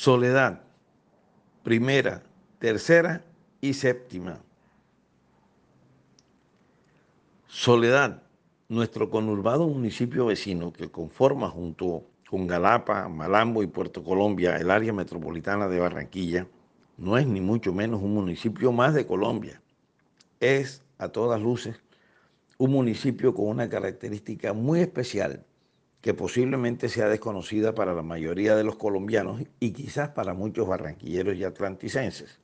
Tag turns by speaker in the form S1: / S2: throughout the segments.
S1: Soledad, primera, tercera y séptima. Soledad, nuestro conurbado municipio vecino que conforma junto con Galapa, Malambo y Puerto Colombia el área metropolitana de Barranquilla, no es ni mucho menos un municipio más de Colombia. Es, a todas luces, un municipio con una característica muy especial que posiblemente sea desconocida para la mayoría de los colombianos y quizás para muchos barranquilleros y atlanticenses.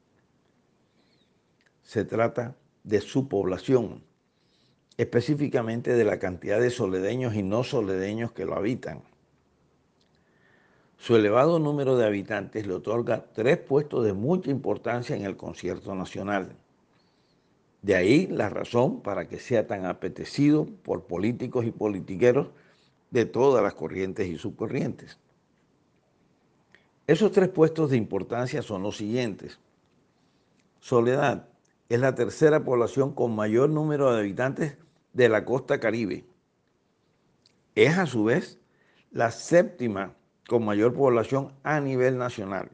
S1: Se trata de su población, específicamente de la cantidad de soledeños y no soledeños que lo habitan. Su elevado número de habitantes le otorga tres puestos de mucha importancia en el concierto nacional. De ahí la razón para que sea tan apetecido por políticos y politiqueros de todas las corrientes y subcorrientes. Esos tres puestos de importancia son los siguientes. Soledad es la tercera población con mayor número de habitantes de la costa caribe. Es a su vez la séptima con mayor población a nivel nacional.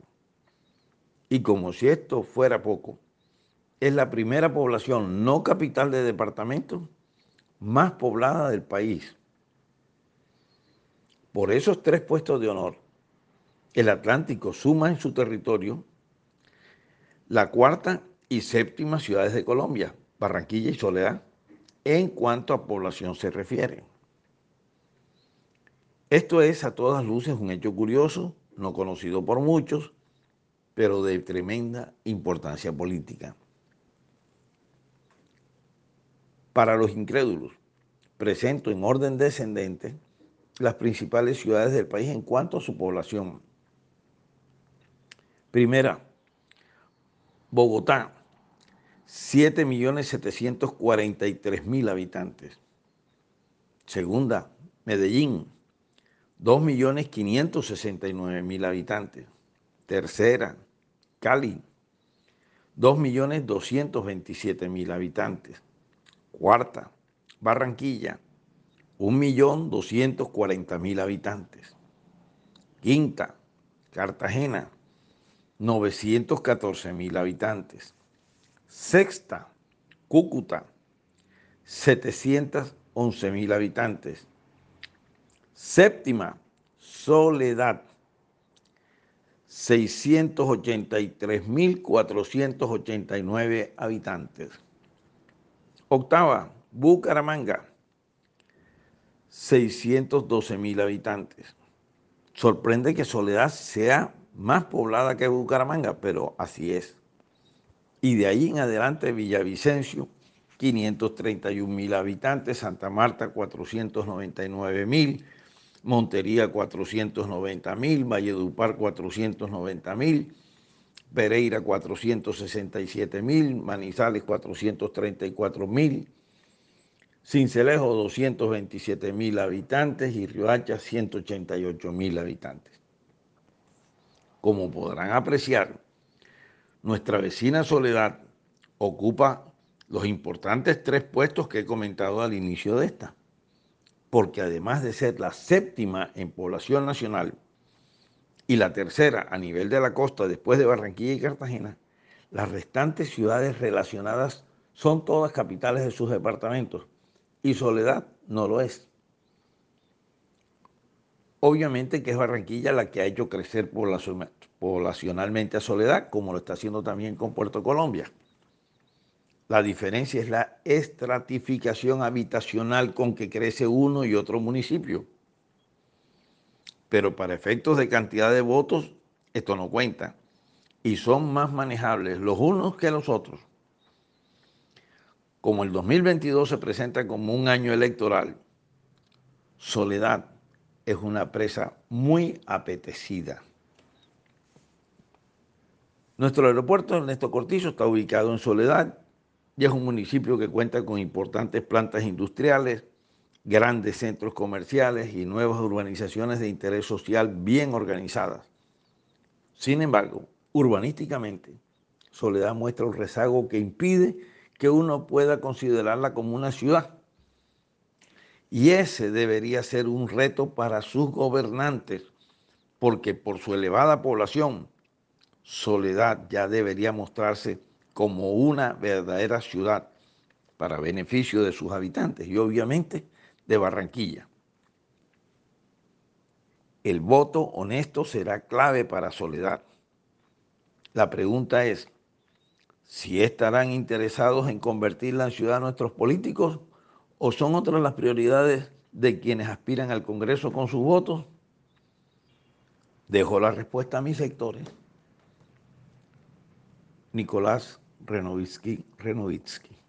S1: Y como si esto fuera poco, es la primera población no capital de departamento más poblada del país. Por esos tres puestos de honor, el Atlántico suma en su territorio la cuarta y séptima ciudades de Colombia, Barranquilla y Soledad, en cuanto a población se refiere. Esto es a todas luces un hecho curioso, no conocido por muchos, pero de tremenda importancia política. Para los incrédulos, presento en orden descendente las principales ciudades del país en cuanto a su población. Primera, Bogotá, 7.743.000 habitantes. Segunda, Medellín, 2.569.000 habitantes. Tercera, Cali, 2.227.000 habitantes. Cuarta, Barranquilla, 1.240.000 habitantes. Quinta, Cartagena, 914.000 habitantes. Sexta, Cúcuta, 711.000 habitantes. Séptima, Soledad, 683.489 habitantes. Octava, Bucaramanga, 612.000 habitantes. Sorprende que Soledad sea más poblada que Bucaramanga, pero así es. Y de ahí en adelante Villavicencio, 531.000 habitantes, Santa Marta, 499.000, Montería 490 mil, Valledupar 490 mil, Pereira 467 mil, Manizales 434 mil, Cincelejo 227 mil habitantes y Riohacha 188 mil habitantes. Como podrán apreciar, nuestra vecina Soledad ocupa los importantes tres puestos que he comentado al inicio de esta porque además de ser la séptima en población nacional y la tercera a nivel de la costa después de Barranquilla y Cartagena, las restantes ciudades relacionadas son todas capitales de sus departamentos y Soledad no lo es. Obviamente que es Barranquilla la que ha hecho crecer poblacionalmente a Soledad, como lo está haciendo también con Puerto Colombia. La diferencia es la estratificación habitacional con que crece uno y otro municipio. Pero para efectos de cantidad de votos, esto no cuenta. Y son más manejables los unos que los otros. Como el 2022 se presenta como un año electoral, Soledad es una presa muy apetecida. Nuestro aeropuerto Ernesto Cortizo está ubicado en Soledad y es un municipio que cuenta con importantes plantas industriales, grandes centros comerciales y nuevas urbanizaciones de interés social bien organizadas. Sin embargo, urbanísticamente, Soledad muestra un rezago que impide que uno pueda considerarla como una ciudad. Y ese debería ser un reto para sus gobernantes, porque por su elevada población, Soledad ya debería mostrarse como una verdadera ciudad para beneficio de sus habitantes y obviamente de Barranquilla. El voto honesto será clave para Soledad. La pregunta es, si estarán interesados en convertirla en ciudad nuestros políticos o son otras las prioridades de quienes aspiran al Congreso con sus votos. Dejo la respuesta a mis sectores. Nicolás Renovitsky. Renovitsky.